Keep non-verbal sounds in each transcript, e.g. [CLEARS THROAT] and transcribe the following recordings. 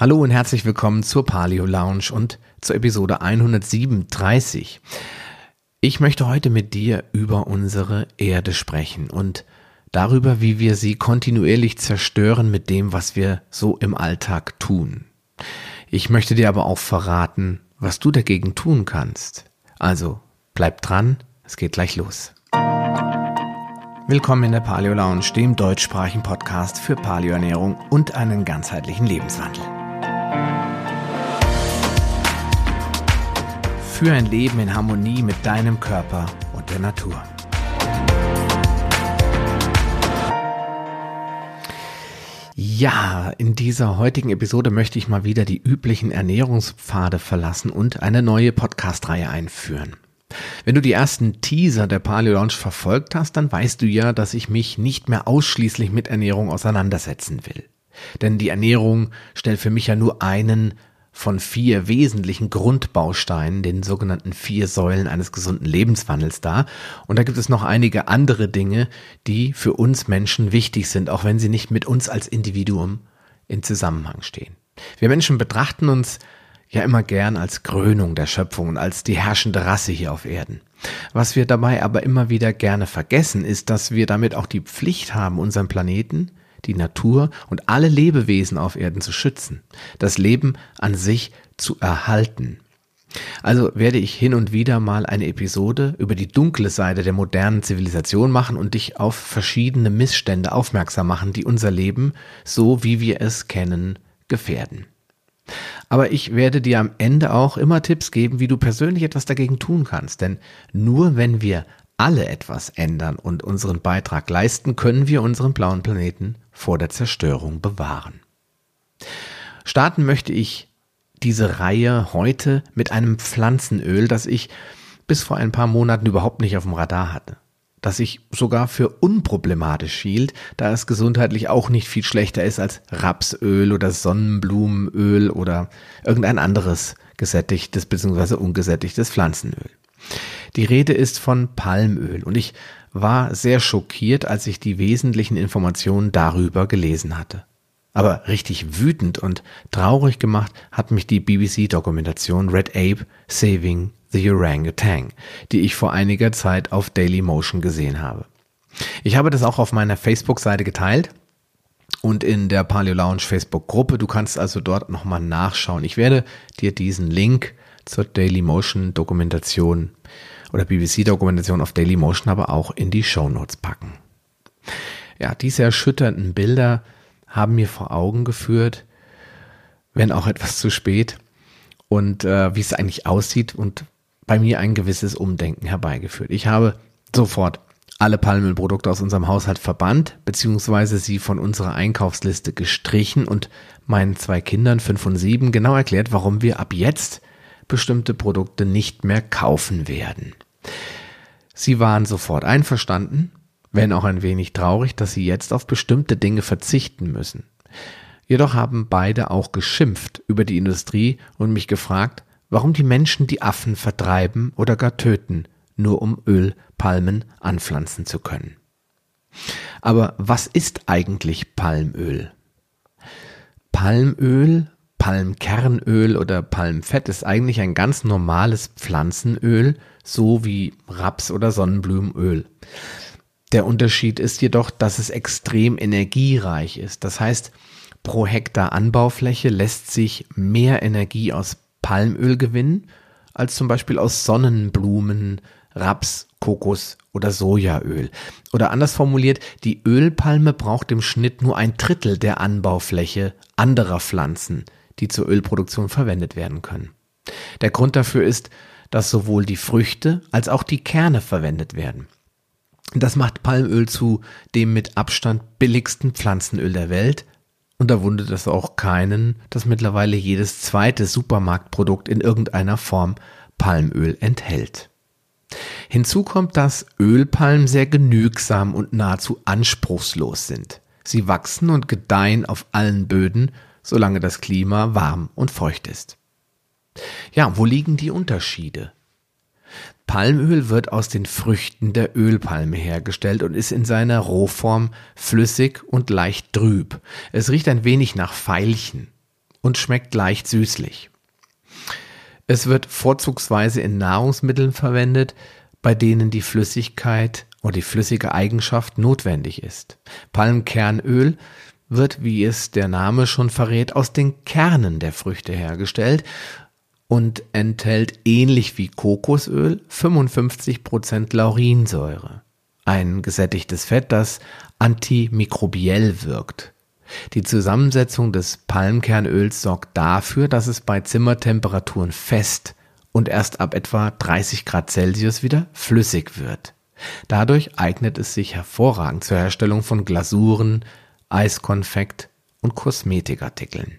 Hallo und herzlich willkommen zur Paleo Lounge und zur Episode 137. Ich möchte heute mit dir über unsere Erde sprechen und darüber, wie wir sie kontinuierlich zerstören mit dem, was wir so im Alltag tun. Ich möchte dir aber auch verraten, was du dagegen tun kannst. Also bleib dran, es geht gleich los. Willkommen in der Paleo Lounge, dem deutschsprachigen Podcast für Paleoernährung und einen ganzheitlichen Lebenswandel. Für ein Leben in Harmonie mit deinem Körper und der Natur. Ja, in dieser heutigen Episode möchte ich mal wieder die üblichen Ernährungspfade verlassen und eine neue Podcast-Reihe einführen. Wenn du die ersten Teaser der Paleo Lounge verfolgt hast, dann weißt du ja, dass ich mich nicht mehr ausschließlich mit Ernährung auseinandersetzen will. Denn die Ernährung stellt für mich ja nur einen von vier wesentlichen Grundbausteinen, den sogenannten vier Säulen eines gesunden Lebenswandels dar. Und da gibt es noch einige andere Dinge, die für uns Menschen wichtig sind, auch wenn sie nicht mit uns als Individuum in Zusammenhang stehen. Wir Menschen betrachten uns ja immer gern als Krönung der Schöpfung und als die herrschende Rasse hier auf Erden. Was wir dabei aber immer wieder gerne vergessen, ist, dass wir damit auch die Pflicht haben, unseren Planeten die Natur und alle Lebewesen auf Erden zu schützen, das Leben an sich zu erhalten. Also werde ich hin und wieder mal eine Episode über die dunkle Seite der modernen Zivilisation machen und dich auf verschiedene Missstände aufmerksam machen, die unser Leben, so wie wir es kennen, gefährden. Aber ich werde dir am Ende auch immer Tipps geben, wie du persönlich etwas dagegen tun kannst. Denn nur wenn wir alle etwas ändern und unseren Beitrag leisten, können wir unseren blauen Planeten vor der Zerstörung bewahren. Starten möchte ich diese Reihe heute mit einem Pflanzenöl, das ich bis vor ein paar Monaten überhaupt nicht auf dem Radar hatte. Das ich sogar für unproblematisch hielt, da es gesundheitlich auch nicht viel schlechter ist als Rapsöl oder Sonnenblumenöl oder irgendein anderes gesättigtes bzw. ungesättigtes Pflanzenöl. Die Rede ist von Palmöl und ich war sehr schockiert, als ich die wesentlichen Informationen darüber gelesen hatte. Aber richtig wütend und traurig gemacht hat mich die BBC-Dokumentation Red Ape Saving the Orangutan, die ich vor einiger Zeit auf Daily Motion gesehen habe. Ich habe das auch auf meiner Facebook-Seite geteilt und in der Paleo Lounge Facebook-Gruppe. Du kannst also dort nochmal nachschauen. Ich werde dir diesen Link zur Daily Motion Dokumentation oder BBC-Dokumentation auf Dailymotion aber auch in die Show Notes packen. Ja, diese erschütternden Bilder haben mir vor Augen geführt, wenn auch etwas zu spät, und äh, wie es eigentlich aussieht und bei mir ein gewisses Umdenken herbeigeführt. Ich habe sofort alle Palmölprodukte aus unserem Haushalt verbannt, beziehungsweise sie von unserer Einkaufsliste gestrichen und meinen zwei Kindern, fünf und sieben, genau erklärt, warum wir ab jetzt bestimmte Produkte nicht mehr kaufen werden. Sie waren sofort einverstanden, wenn auch ein wenig traurig, dass sie jetzt auf bestimmte Dinge verzichten müssen. Jedoch haben beide auch geschimpft über die Industrie und mich gefragt, warum die Menschen die Affen vertreiben oder gar töten, nur um Ölpalmen anpflanzen zu können. Aber was ist eigentlich Palmöl? Palmöl Palmkernöl oder Palmfett ist eigentlich ein ganz normales Pflanzenöl, so wie Raps- oder Sonnenblumenöl. Der Unterschied ist jedoch, dass es extrem energiereich ist. Das heißt, pro Hektar Anbaufläche lässt sich mehr Energie aus Palmöl gewinnen als zum Beispiel aus Sonnenblumen, Raps, Kokos oder Sojaöl. Oder anders formuliert, die Ölpalme braucht im Schnitt nur ein Drittel der Anbaufläche anderer Pflanzen die zur Ölproduktion verwendet werden können. Der Grund dafür ist, dass sowohl die Früchte als auch die Kerne verwendet werden. Das macht Palmöl zu dem mit Abstand billigsten Pflanzenöl der Welt und da wundert es auch keinen, dass mittlerweile jedes zweite Supermarktprodukt in irgendeiner Form Palmöl enthält. Hinzu kommt, dass Ölpalmen sehr genügsam und nahezu anspruchslos sind. Sie wachsen und gedeihen auf allen Böden solange das Klima warm und feucht ist. Ja, wo liegen die Unterschiede? Palmöl wird aus den Früchten der Ölpalme hergestellt und ist in seiner Rohform flüssig und leicht trüb. Es riecht ein wenig nach Veilchen. und schmeckt leicht süßlich. Es wird vorzugsweise in Nahrungsmitteln verwendet, bei denen die Flüssigkeit oder die flüssige Eigenschaft notwendig ist. Palmkernöl wird, wie es der Name schon verrät, aus den Kernen der Früchte hergestellt und enthält ähnlich wie Kokosöl 55% Laurinsäure, ein gesättigtes Fett, das antimikrobiell wirkt. Die Zusammensetzung des Palmkernöls sorgt dafür, dass es bei Zimmertemperaturen fest und erst ab etwa 30 Grad Celsius wieder flüssig wird. Dadurch eignet es sich hervorragend zur Herstellung von Glasuren, Eiskonfekt und Kosmetikartikeln.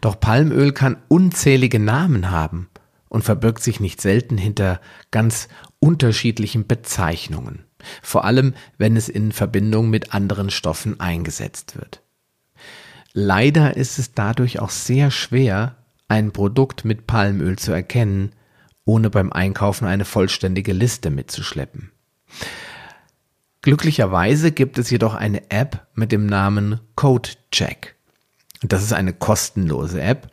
Doch Palmöl kann unzählige Namen haben und verbirgt sich nicht selten hinter ganz unterschiedlichen Bezeichnungen, vor allem wenn es in Verbindung mit anderen Stoffen eingesetzt wird. Leider ist es dadurch auch sehr schwer, ein Produkt mit Palmöl zu erkennen, ohne beim Einkaufen eine vollständige Liste mitzuschleppen. Glücklicherweise gibt es jedoch eine App mit dem Namen CodeCheck. Das ist eine kostenlose App,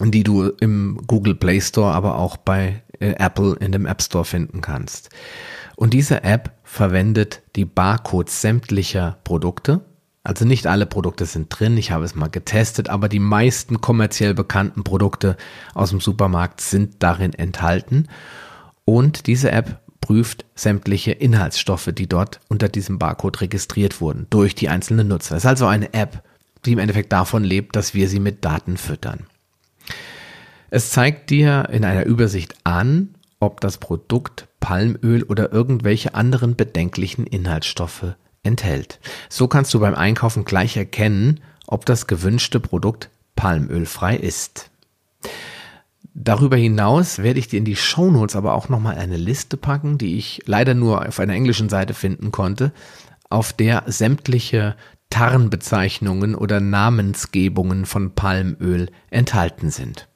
die du im Google Play Store, aber auch bei äh, Apple in dem App Store finden kannst. Und diese App verwendet die Barcodes sämtlicher Produkte. Also nicht alle Produkte sind drin, ich habe es mal getestet, aber die meisten kommerziell bekannten Produkte aus dem Supermarkt sind darin enthalten. Und diese App prüft sämtliche Inhaltsstoffe, die dort unter diesem Barcode registriert wurden, durch die einzelnen Nutzer. Es ist also eine App, die im Endeffekt davon lebt, dass wir sie mit Daten füttern. Es zeigt dir in einer Übersicht an, ob das Produkt Palmöl oder irgendwelche anderen bedenklichen Inhaltsstoffe enthält. So kannst du beim Einkaufen gleich erkennen, ob das gewünschte Produkt palmölfrei ist. Darüber hinaus werde ich dir in die Shownotes aber auch nochmal eine Liste packen, die ich leider nur auf einer englischen Seite finden konnte, auf der sämtliche Tarnbezeichnungen oder Namensgebungen von Palmöl enthalten sind.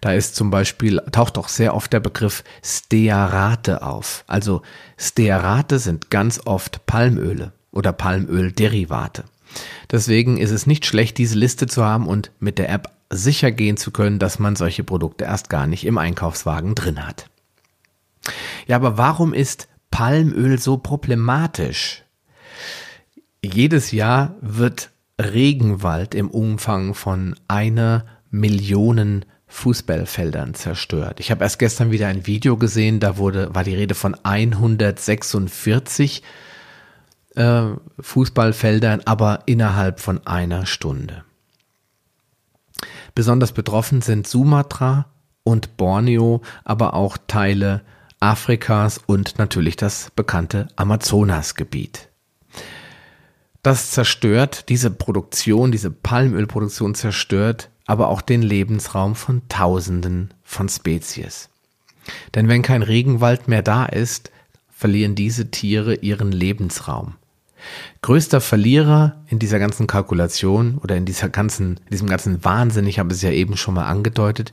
Da ist zum Beispiel, taucht auch sehr oft der Begriff Stearate auf. Also Stearate sind ganz oft Palmöle oder Palmölderivate. Deswegen ist es nicht schlecht, diese Liste zu haben und mit der App sicher gehen zu können, dass man solche Produkte erst gar nicht im Einkaufswagen drin hat. Ja, aber warum ist Palmöl so problematisch? Jedes Jahr wird Regenwald im Umfang von einer Million Fußballfeldern zerstört. Ich habe erst gestern wieder ein Video gesehen, da wurde, war die Rede von 146 äh, Fußballfeldern, aber innerhalb von einer Stunde. Besonders betroffen sind Sumatra und Borneo, aber auch Teile Afrikas und natürlich das bekannte Amazonasgebiet. Das zerstört, diese Produktion, diese Palmölproduktion zerstört aber auch den Lebensraum von Tausenden von Spezies. Denn wenn kein Regenwald mehr da ist, verlieren diese Tiere ihren Lebensraum. Größter Verlierer in dieser ganzen Kalkulation oder in dieser ganzen, diesem ganzen Wahnsinn, ich habe es ja eben schon mal angedeutet,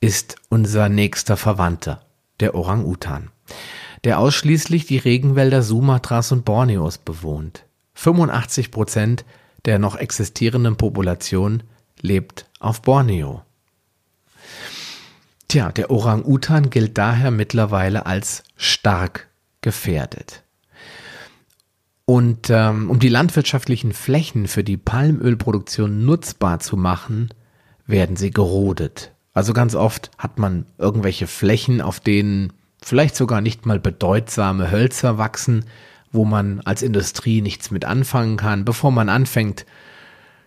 ist unser nächster Verwandter, der Orang-Utan, der ausschließlich die Regenwälder Sumatras und Borneos bewohnt. 85 Prozent der noch existierenden Population lebt auf Borneo. Tja, der Orang-Utan gilt daher mittlerweile als stark gefährdet. Und ähm, um die landwirtschaftlichen Flächen für die Palmölproduktion nutzbar zu machen, werden sie gerodet. Also ganz oft hat man irgendwelche Flächen, auf denen vielleicht sogar nicht mal bedeutsame Hölzer wachsen, wo man als Industrie nichts mit anfangen kann, bevor man anfängt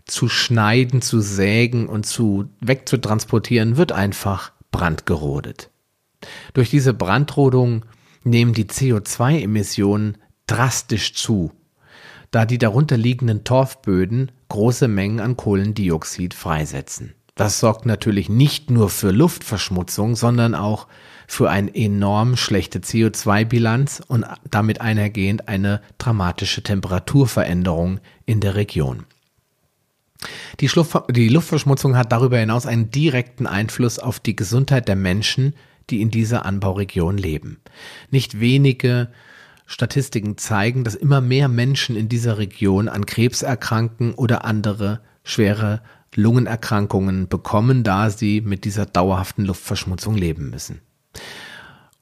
zu schneiden, zu sägen und zu wegzutransportieren, wird einfach brandgerodet. Durch diese Brandrodung nehmen die CO2-Emissionen drastisch zu, da die darunter liegenden Torfböden große Mengen an Kohlendioxid freisetzen. Das sorgt natürlich nicht nur für Luftverschmutzung, sondern auch für eine enorm schlechte CO2-Bilanz und damit einhergehend eine dramatische Temperaturveränderung in der Region. Die, die, Luftverschmutzung hat darüber hinaus einen direkten Einfluss auf die Gesundheit der Menschen, die in dieser Anbauregion leben. Nicht wenige Statistiken zeigen, dass immer mehr Menschen in dieser Region an Krebs erkranken oder andere schwere Lungenerkrankungen bekommen, da sie mit dieser dauerhaften Luftverschmutzung leben müssen.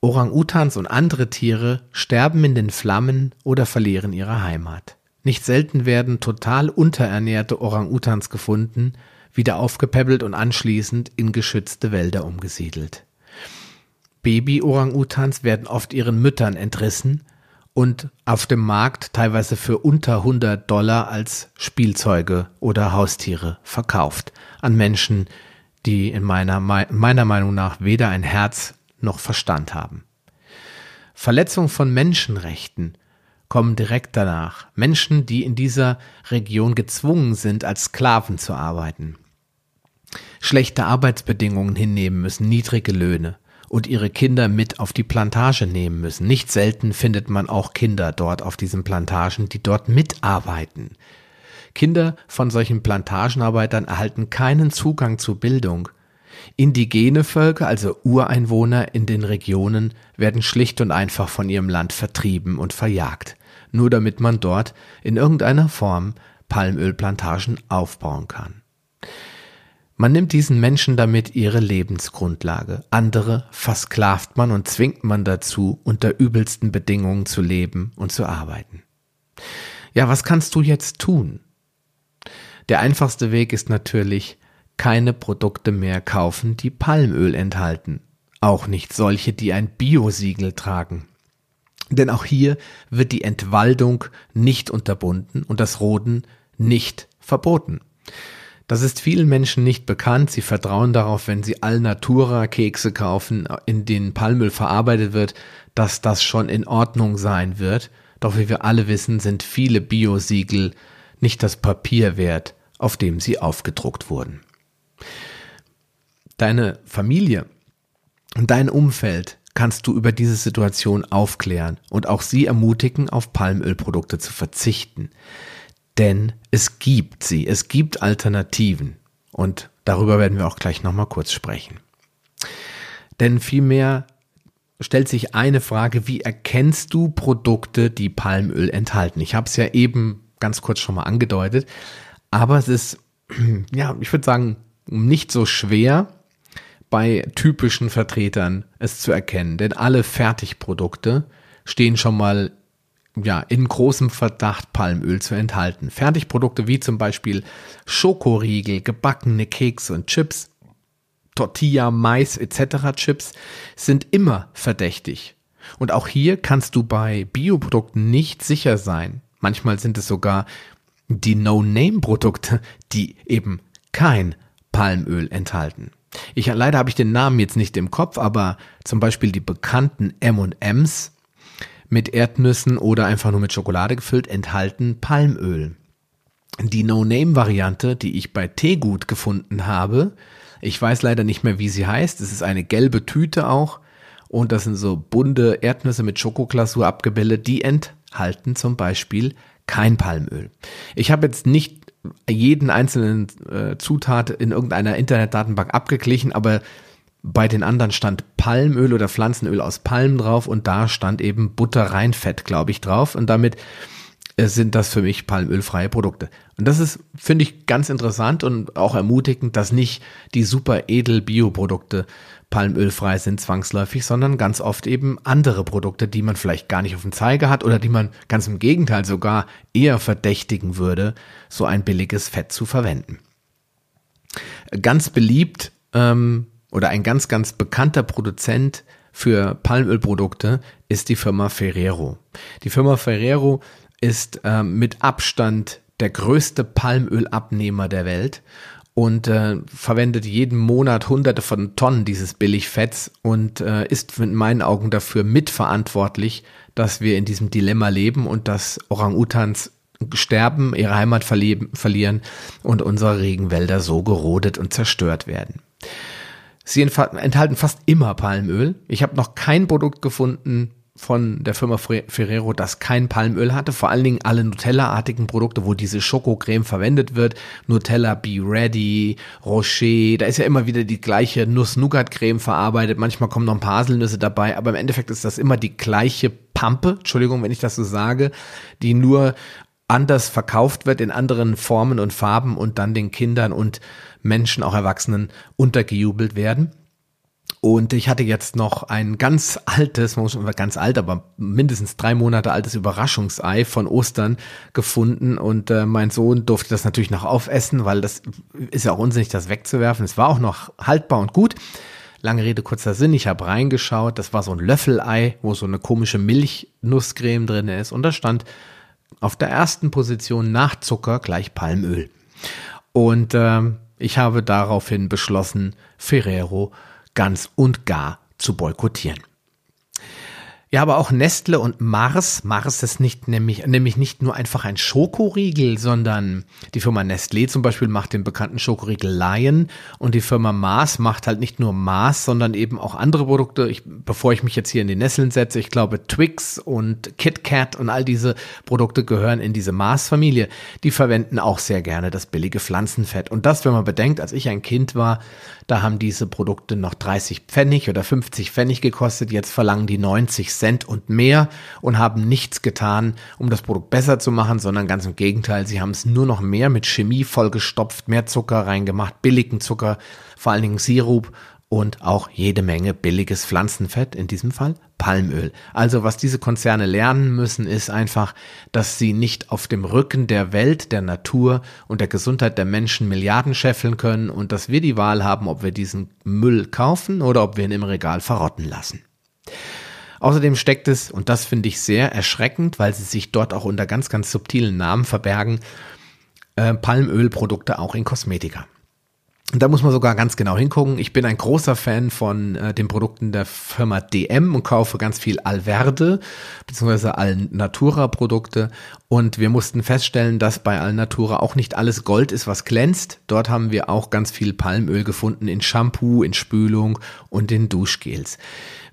Orang-Utans und andere Tiere sterben in den Flammen oder verlieren ihre Heimat. Nicht selten werden total unterernährte Orang-Utans gefunden, wieder aufgepäppelt und anschließend in geschützte Wälder umgesiedelt. Baby-Orang-Utans werden oft ihren Müttern entrissen und auf dem Markt teilweise für unter 100 Dollar als Spielzeuge oder Haustiere verkauft an Menschen, die in meiner, meiner Meinung nach weder ein Herz noch Verstand haben. Verletzung von Menschenrechten kommen direkt danach. Menschen, die in dieser Region gezwungen sind, als Sklaven zu arbeiten. Schlechte Arbeitsbedingungen hinnehmen müssen, niedrige Löhne und ihre Kinder mit auf die Plantage nehmen müssen. Nicht selten findet man auch Kinder dort auf diesen Plantagen, die dort mitarbeiten. Kinder von solchen Plantagenarbeitern erhalten keinen Zugang zu Bildung. Indigene Völker, also Ureinwohner in den Regionen, werden schlicht und einfach von ihrem Land vertrieben und verjagt nur damit man dort in irgendeiner Form Palmölplantagen aufbauen kann. Man nimmt diesen Menschen damit ihre Lebensgrundlage. Andere versklavt man und zwingt man dazu, unter übelsten Bedingungen zu leben und zu arbeiten. Ja, was kannst du jetzt tun? Der einfachste Weg ist natürlich, keine Produkte mehr kaufen, die Palmöl enthalten. Auch nicht solche, die ein Biosiegel tragen. Denn auch hier wird die Entwaldung nicht unterbunden und das Roden nicht verboten. Das ist vielen Menschen nicht bekannt. Sie vertrauen darauf, wenn sie Alnatura Kekse kaufen, in denen Palmöl verarbeitet wird, dass das schon in Ordnung sein wird. Doch wie wir alle wissen, sind viele Biosiegel nicht das Papier wert, auf dem sie aufgedruckt wurden. Deine Familie und dein Umfeld kannst du über diese Situation aufklären und auch sie ermutigen, auf Palmölprodukte zu verzichten. Denn es gibt sie, es gibt Alternativen. Und darüber werden wir auch gleich nochmal kurz sprechen. Denn vielmehr stellt sich eine Frage, wie erkennst du Produkte, die Palmöl enthalten? Ich habe es ja eben ganz kurz schon mal angedeutet, aber es ist, [CLEARS THROAT] ja, ich würde sagen, nicht so schwer, bei typischen Vertretern es zu erkennen, denn alle Fertigprodukte stehen schon mal ja, in großem Verdacht, Palmöl zu enthalten. Fertigprodukte wie zum Beispiel Schokoriegel, gebackene Kekse und Chips, Tortilla, Mais etc. Chips sind immer verdächtig. Und auch hier kannst du bei Bioprodukten nicht sicher sein. Manchmal sind es sogar die No-Name-Produkte, die eben kein Palmöl enthalten. Ich leider habe ich den Namen jetzt nicht im Kopf, aber zum Beispiel die bekannten M&Ms mit Erdnüssen oder einfach nur mit Schokolade gefüllt enthalten Palmöl. Die No-Name-Variante, die ich bei Teegut gefunden habe, ich weiß leider nicht mehr, wie sie heißt. Es ist eine gelbe Tüte auch und das sind so bunte Erdnüsse mit Schokoglasur abgebildet. Die enthalten zum Beispiel kein Palmöl. Ich habe jetzt nicht jeden einzelnen äh, Zutat in irgendeiner Internetdatenbank abgeglichen, aber bei den anderen stand Palmöl oder Pflanzenöl aus Palmen drauf und da stand eben Butterreinfett, glaube ich, drauf und damit äh, sind das für mich palmölfreie Produkte. Und das ist, finde ich, ganz interessant und auch ermutigend, dass nicht die super edel Bioprodukte palmölfrei sind zwangsläufig, sondern ganz oft eben andere Produkte, die man vielleicht gar nicht auf dem Zeiger hat oder die man ganz im Gegenteil sogar eher verdächtigen würde, so ein billiges Fett zu verwenden. Ganz beliebt ähm, oder ein ganz, ganz bekannter Produzent für Palmölprodukte ist die Firma Ferrero. Die Firma Ferrero ist ähm, mit Abstand der größte Palmölabnehmer der Welt und äh, verwendet jeden Monat hunderte von Tonnen dieses Billigfetts und äh, ist in meinen Augen dafür mitverantwortlich, dass wir in diesem Dilemma leben und dass Orang-Utans sterben, ihre Heimat verlieren und unsere Regenwälder so gerodet und zerstört werden. Sie enthalten fast immer Palmöl. Ich habe noch kein Produkt gefunden, von der Firma Ferrero, das kein Palmöl hatte. Vor allen Dingen alle Nutella-artigen Produkte, wo diese Schokocreme verwendet wird. Nutella Be Ready, Rocher, da ist ja immer wieder die gleiche Nuss-Nougat-Creme verarbeitet. Manchmal kommen noch ein paar Haselnüsse dabei, aber im Endeffekt ist das immer die gleiche Pampe, Entschuldigung, wenn ich das so sage, die nur anders verkauft wird in anderen Formen und Farben und dann den Kindern und Menschen, auch Erwachsenen, untergejubelt werden. Und ich hatte jetzt noch ein ganz altes, ganz alt, aber mindestens drei Monate altes Überraschungsei von Ostern gefunden. Und äh, mein Sohn durfte das natürlich noch aufessen, weil das ist ja auch unsinnig, das wegzuwerfen. Es war auch noch haltbar und gut. Lange Rede, kurzer Sinn. Ich habe reingeschaut. Das war so ein Löffelei, wo so eine komische Milchnusscreme drin ist. Und da stand auf der ersten Position nach Zucker gleich Palmöl. Und äh, ich habe daraufhin beschlossen, Ferrero ganz und gar zu boykottieren. Ja, aber auch Nestle und Mars. Mars ist nicht nämlich, nämlich nicht nur einfach ein Schokoriegel, sondern die Firma Nestlé zum Beispiel macht den bekannten Schokoriegel Lion und die Firma Mars macht halt nicht nur Mars, sondern eben auch andere Produkte. Ich, bevor ich mich jetzt hier in die Nesseln setze, ich glaube Twix und KitKat und all diese Produkte gehören in diese Mars-Familie. Die verwenden auch sehr gerne das billige Pflanzenfett. Und das, wenn man bedenkt, als ich ein Kind war, da haben diese Produkte noch 30 Pfennig oder 50 Pfennig gekostet. Jetzt verlangen die 90 Cent und mehr und haben nichts getan, um das Produkt besser zu machen, sondern ganz im Gegenteil. Sie haben es nur noch mehr mit Chemie vollgestopft, mehr Zucker reingemacht, billigen Zucker, vor allen Dingen Sirup und auch jede Menge billiges Pflanzenfett, in diesem Fall Palmöl. Also was diese Konzerne lernen müssen, ist einfach, dass sie nicht auf dem Rücken der Welt, der Natur und der Gesundheit der Menschen Milliarden scheffeln können und dass wir die Wahl haben, ob wir diesen Müll kaufen oder ob wir ihn im Regal verrotten lassen. Außerdem steckt es, und das finde ich sehr erschreckend, weil sie sich dort auch unter ganz, ganz subtilen Namen verbergen, äh, Palmölprodukte auch in Kosmetika. Da muss man sogar ganz genau hingucken. Ich bin ein großer Fan von äh, den Produkten der Firma DM und kaufe ganz viel Alverde bzw. Alnatura Produkte. Und wir mussten feststellen, dass bei Alnatura auch nicht alles Gold ist, was glänzt. Dort haben wir auch ganz viel Palmöl gefunden in Shampoo, in Spülung und in Duschgels.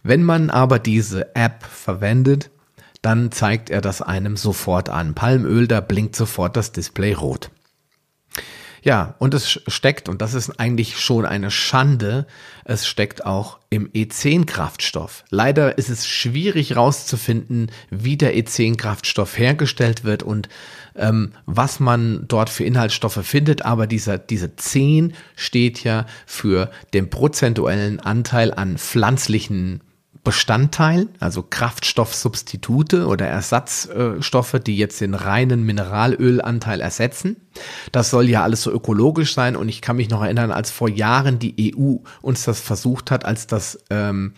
Wenn man aber diese App verwendet, dann zeigt er das einem sofort an. Palmöl, da blinkt sofort das Display rot. Ja, und es steckt, und das ist eigentlich schon eine Schande, es steckt auch im E10-Kraftstoff. Leider ist es schwierig rauszufinden, wie der E10-Kraftstoff hergestellt wird und ähm, was man dort für Inhaltsstoffe findet, aber dieser, diese 10 steht ja für den prozentuellen Anteil an pflanzlichen Bestandteil, also Kraftstoffsubstitute oder Ersatzstoffe, die jetzt den reinen Mineralölanteil ersetzen. Das soll ja alles so ökologisch sein und ich kann mich noch erinnern, als vor Jahren die EU uns das versucht hat, als das ähm,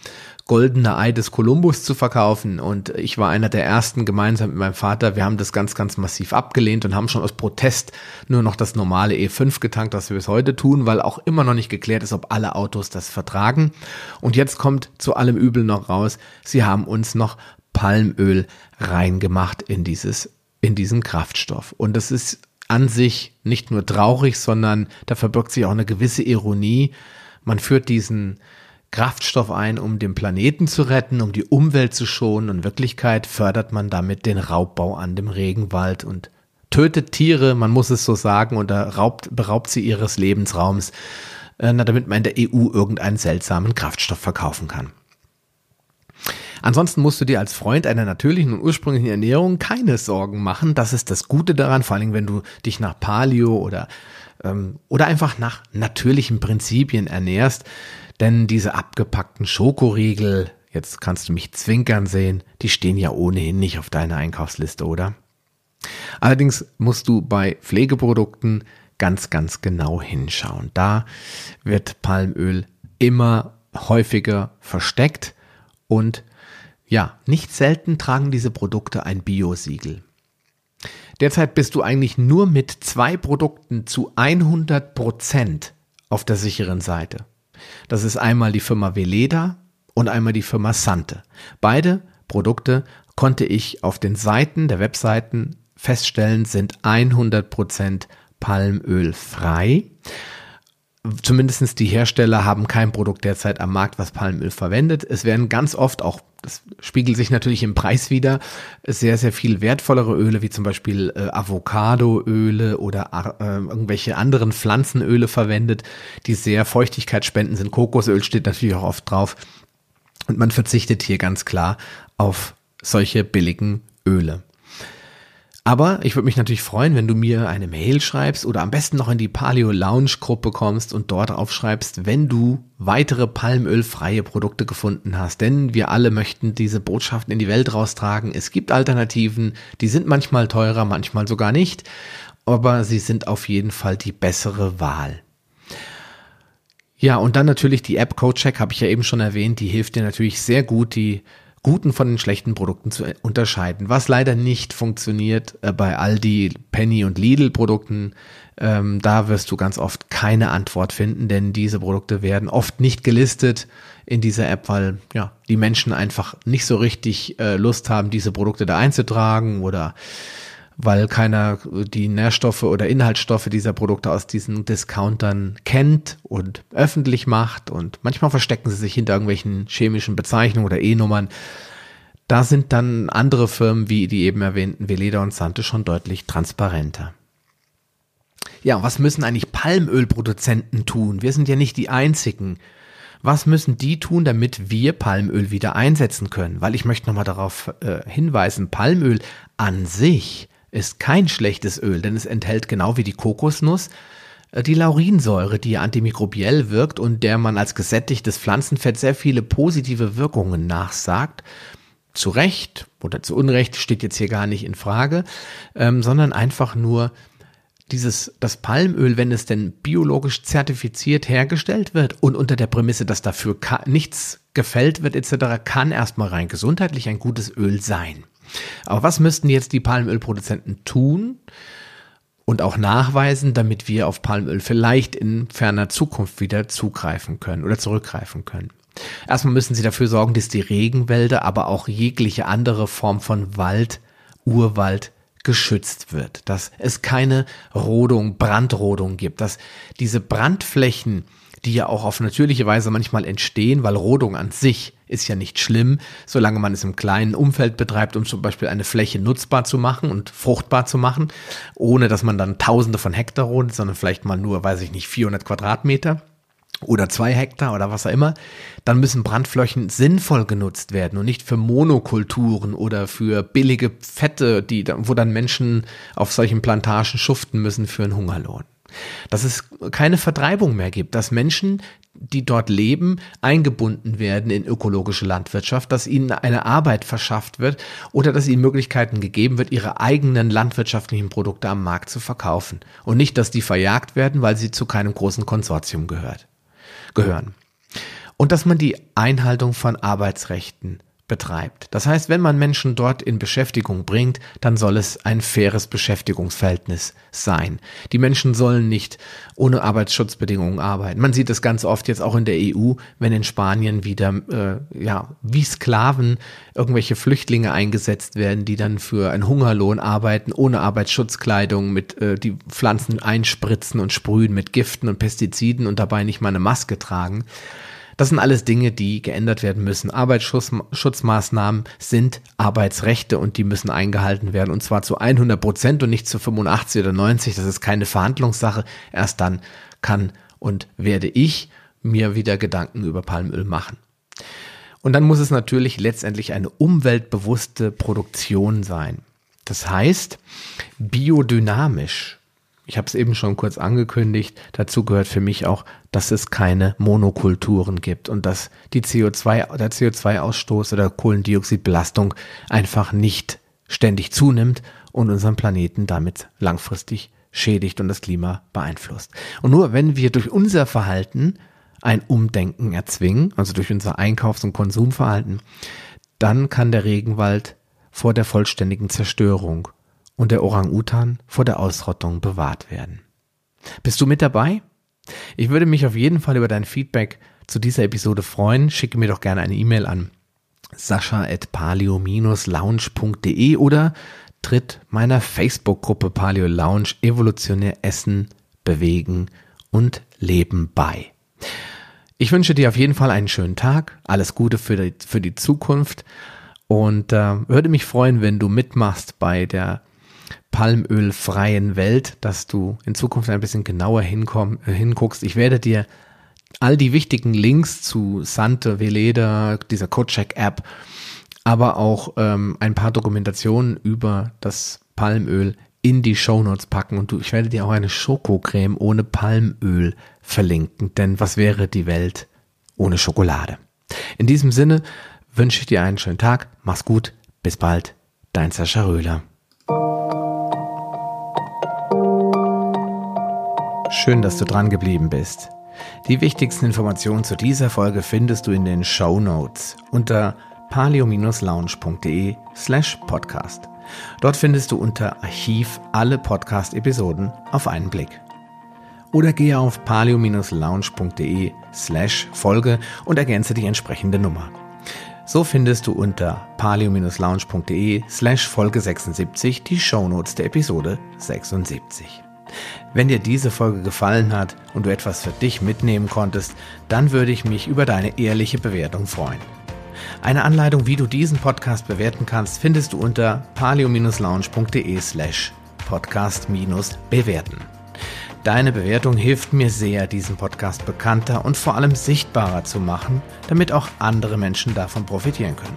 goldene Ei des Kolumbus zu verkaufen. Und ich war einer der ersten gemeinsam mit meinem Vater. Wir haben das ganz, ganz massiv abgelehnt und haben schon aus Protest nur noch das normale E5 getankt, was wir bis heute tun, weil auch immer noch nicht geklärt ist, ob alle Autos das vertragen. Und jetzt kommt zu allem Übel noch raus, sie haben uns noch Palmöl reingemacht in dieses, in diesen Kraftstoff. Und das ist an sich nicht nur traurig, sondern da verbirgt sich auch eine gewisse Ironie. Man führt diesen, Kraftstoff ein, um den Planeten zu retten, um die Umwelt zu schonen. Und in Wirklichkeit fördert man damit den Raubbau an dem Regenwald und tötet Tiere, man muss es so sagen, und raubt, beraubt sie ihres Lebensraums, äh, damit man in der EU irgendeinen seltsamen Kraftstoff verkaufen kann. Ansonsten musst du dir als Freund einer natürlichen und ursprünglichen Ernährung keine Sorgen machen. Das ist das Gute daran, vor allem wenn du dich nach Paleo oder, ähm, oder einfach nach natürlichen Prinzipien ernährst. Denn diese abgepackten Schokoriegel, jetzt kannst du mich zwinkern sehen, die stehen ja ohnehin nicht auf deiner Einkaufsliste, oder? Allerdings musst du bei Pflegeprodukten ganz, ganz genau hinschauen. Da wird Palmöl immer häufiger versteckt und ja, nicht selten tragen diese Produkte ein Bio-Siegel. Derzeit bist du eigentlich nur mit zwei Produkten zu 100 Prozent auf der sicheren Seite. Das ist einmal die Firma Veleda und einmal die Firma Sante. Beide Produkte konnte ich auf den Seiten der Webseiten feststellen, sind 100% Palmöl frei. Zumindestens die Hersteller haben kein Produkt derzeit am Markt, was Palmöl verwendet. Es werden ganz oft auch das spiegelt sich natürlich im Preis wieder, sehr, sehr viel wertvollere Öle, wie zum Beispiel äh, Avocadoöle oder äh, irgendwelche anderen Pflanzenöle verwendet, die sehr Feuchtigkeit spenden sind. Kokosöl steht natürlich auch oft drauf. Und man verzichtet hier ganz klar auf solche billigen Öle. Aber ich würde mich natürlich freuen, wenn du mir eine Mail schreibst oder am besten noch in die Paleo Lounge Gruppe kommst und dort aufschreibst, wenn du weitere palmölfreie Produkte gefunden hast. Denn wir alle möchten diese Botschaften in die Welt raustragen. Es gibt Alternativen, die sind manchmal teurer, manchmal sogar nicht, aber sie sind auf jeden Fall die bessere Wahl. Ja, und dann natürlich die App CodeCheck, habe ich ja eben schon erwähnt, die hilft dir natürlich sehr gut, die guten von den schlechten Produkten zu unterscheiden. Was leider nicht funktioniert äh, bei Aldi, Penny und Lidl Produkten, ähm, da wirst du ganz oft keine Antwort finden, denn diese Produkte werden oft nicht gelistet in dieser App, weil ja die Menschen einfach nicht so richtig äh, Lust haben, diese Produkte da einzutragen oder weil keiner die Nährstoffe oder Inhaltsstoffe dieser Produkte aus diesen Discountern kennt und öffentlich macht und manchmal verstecken sie sich hinter irgendwelchen chemischen Bezeichnungen oder E-Nummern. Da sind dann andere Firmen wie die eben erwähnten Veleda und Sante schon deutlich transparenter. Ja, was müssen eigentlich Palmölproduzenten tun? Wir sind ja nicht die einzigen. Was müssen die tun, damit wir Palmöl wieder einsetzen können? Weil ich möchte nochmal darauf äh, hinweisen, Palmöl an sich ist kein schlechtes Öl, denn es enthält genau wie die Kokosnuss äh, die Laurinsäure, die antimikrobiell wirkt und der man als gesättigtes Pflanzenfett sehr viele positive Wirkungen nachsagt. Zu Recht oder zu Unrecht steht jetzt hier gar nicht in Frage, ähm, sondern einfach nur dieses, das Palmöl, wenn es denn biologisch zertifiziert hergestellt wird und unter der Prämisse, dass dafür nichts gefällt wird etc., kann erstmal rein gesundheitlich ein gutes Öl sein. Aber was müssten jetzt die Palmölproduzenten tun und auch nachweisen, damit wir auf Palmöl vielleicht in ferner Zukunft wieder zugreifen können oder zurückgreifen können? Erstmal müssen sie dafür sorgen, dass die Regenwälder, aber auch jegliche andere Form von Wald, Urwald geschützt wird, dass es keine Rodung, Brandrodung gibt, dass diese Brandflächen, die ja auch auf natürliche Weise manchmal entstehen, weil Rodung an sich ist ja nicht schlimm, solange man es im kleinen Umfeld betreibt, um zum Beispiel eine Fläche nutzbar zu machen und fruchtbar zu machen, ohne dass man dann Tausende von Hektar rodet, sondern vielleicht mal nur, weiß ich nicht, 400 Quadratmeter oder zwei Hektar oder was auch immer, dann müssen Brandflächen sinnvoll genutzt werden und nicht für Monokulturen oder für billige Fette, die, wo dann Menschen auf solchen Plantagen schuften müssen für einen Hungerlohn. Dass es keine Vertreibung mehr gibt, dass Menschen, die dort leben, eingebunden werden in ökologische Landwirtschaft, dass ihnen eine Arbeit verschafft wird oder dass ihnen Möglichkeiten gegeben wird, ihre eigenen landwirtschaftlichen Produkte am Markt zu verkaufen. Und nicht, dass die verjagt werden, weil sie zu keinem großen Konsortium gehört gehören. Und dass man die Einhaltung von Arbeitsrechten betreibt. Das heißt, wenn man Menschen dort in Beschäftigung bringt, dann soll es ein faires Beschäftigungsverhältnis sein. Die Menschen sollen nicht ohne Arbeitsschutzbedingungen arbeiten. Man sieht das ganz oft jetzt auch in der EU, wenn in Spanien wieder äh, ja wie Sklaven irgendwelche Flüchtlinge eingesetzt werden, die dann für einen Hungerlohn arbeiten, ohne Arbeitsschutzkleidung, mit äh, die Pflanzen einspritzen und sprühen mit Giften und Pestiziden und dabei nicht mal eine Maske tragen. Das sind alles Dinge, die geändert werden müssen. Arbeitsschutzmaßnahmen sind Arbeitsrechte und die müssen eingehalten werden und zwar zu 100 Prozent und nicht zu 85 oder 90. Das ist keine Verhandlungssache. Erst dann kann und werde ich mir wieder Gedanken über Palmöl machen. Und dann muss es natürlich letztendlich eine umweltbewusste Produktion sein. Das heißt, biodynamisch ich habe es eben schon kurz angekündigt, dazu gehört für mich auch, dass es keine Monokulturen gibt und dass die CO2, der CO2-Ausstoß oder Kohlendioxidbelastung einfach nicht ständig zunimmt und unseren Planeten damit langfristig schädigt und das Klima beeinflusst. Und nur wenn wir durch unser Verhalten ein Umdenken erzwingen, also durch unser Einkaufs- und Konsumverhalten, dann kann der Regenwald vor der vollständigen Zerstörung und der Orang-Utan vor der Ausrottung bewahrt werden. Bist du mit dabei? Ich würde mich auf jeden Fall über dein Feedback zu dieser Episode freuen. Schicke mir doch gerne eine E-Mail an sascha.paleo-lounge.de oder tritt meiner Facebook-Gruppe Paleo Lounge Evolutionär Essen, Bewegen und Leben bei. Ich wünsche dir auf jeden Fall einen schönen Tag, alles Gute für die, für die Zukunft und äh, würde mich freuen, wenn du mitmachst bei der palmölfreien Welt, dass du in Zukunft ein bisschen genauer hinkomm, äh, hinguckst. Ich werde dir all die wichtigen Links zu Sante, Veleda, dieser CodeCheck-App, aber auch ähm, ein paar Dokumentationen über das Palmöl in die Shownotes packen und du, ich werde dir auch eine Schokocreme ohne Palmöl verlinken, denn was wäre die Welt ohne Schokolade? In diesem Sinne wünsche ich dir einen schönen Tag, mach's gut, bis bald, dein Sascha Röhler. Schön, dass du dran geblieben bist. Die wichtigsten Informationen zu dieser Folge findest du in den Show Notes unter palio-lounge.de slash podcast. Dort findest du unter Archiv alle Podcast-Episoden auf einen Blick. Oder gehe auf palio-lounge.de slash Folge und ergänze die entsprechende Nummer. So findest du unter palio-lounge.de slash Folge 76 die Shownotes der Episode 76. Wenn dir diese Folge gefallen hat und du etwas für dich mitnehmen konntest, dann würde ich mich über deine ehrliche Bewertung freuen. Eine Anleitung, wie du diesen Podcast bewerten kannst, findest du unter palio-lounge.de slash podcast-bewerten. Deine Bewertung hilft mir sehr, diesen Podcast bekannter und vor allem sichtbarer zu machen, damit auch andere Menschen davon profitieren können.